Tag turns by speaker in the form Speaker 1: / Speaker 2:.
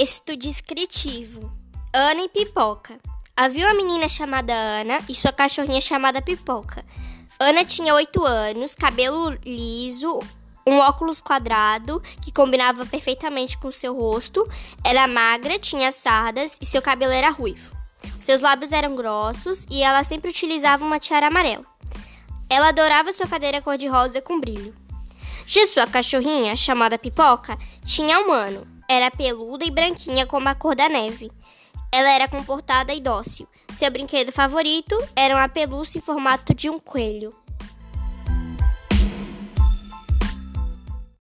Speaker 1: Texto descritivo: Ana e Pipoca. Havia uma menina chamada Ana e sua cachorrinha chamada Pipoca. Ana tinha oito anos, cabelo liso, um óculos quadrado que combinava perfeitamente com seu rosto, era magra, tinha sardas e seu cabelo era ruivo. Seus lábios eram grossos e ela sempre utilizava uma tiara amarela. Ela adorava sua cadeira cor-de-rosa com brilho. Já sua cachorrinha, chamada Pipoca, tinha um ano. Era peluda e branquinha como a cor da neve. Ela era comportada e dócil. Seu brinquedo favorito era uma pelúcia em formato de um coelho.